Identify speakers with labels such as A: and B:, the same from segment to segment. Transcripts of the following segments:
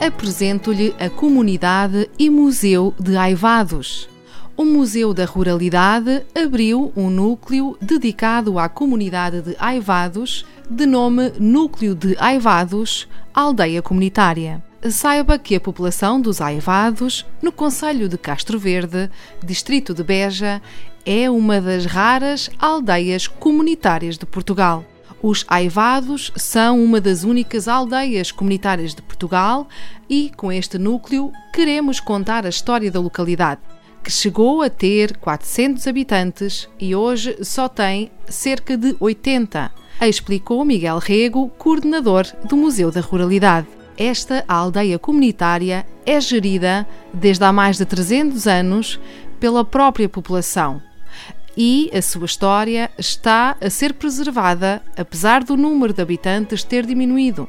A: Apresento-lhe a Comunidade e Museu de Aivados. O Museu da Ruralidade abriu um núcleo dedicado à comunidade de Aivados, de nome Núcleo de Aivados, Aldeia Comunitária. Saiba que a população dos Aivados, no Conselho de Castro Verde, distrito de Beja, é uma das raras aldeias comunitárias de Portugal. Os Aivados são uma das únicas aldeias comunitárias de Portugal e, com este núcleo, queremos contar a história da localidade, que chegou a ter 400 habitantes e hoje só tem cerca de 80, explicou Miguel Rego, coordenador do Museu da Ruralidade. Esta aldeia comunitária é gerida desde há mais de 300 anos pela própria população e a sua história está a ser preservada, apesar do número de habitantes ter diminuído.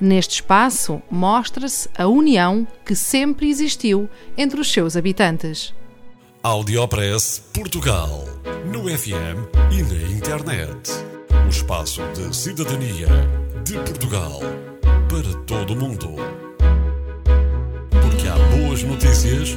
A: Neste espaço mostra-se a união que sempre existiu entre os seus habitantes.
B: Audiopress Portugal, no FM e na internet. O espaço de cidadania de Portugal para todo o mundo. Porque há boas notícias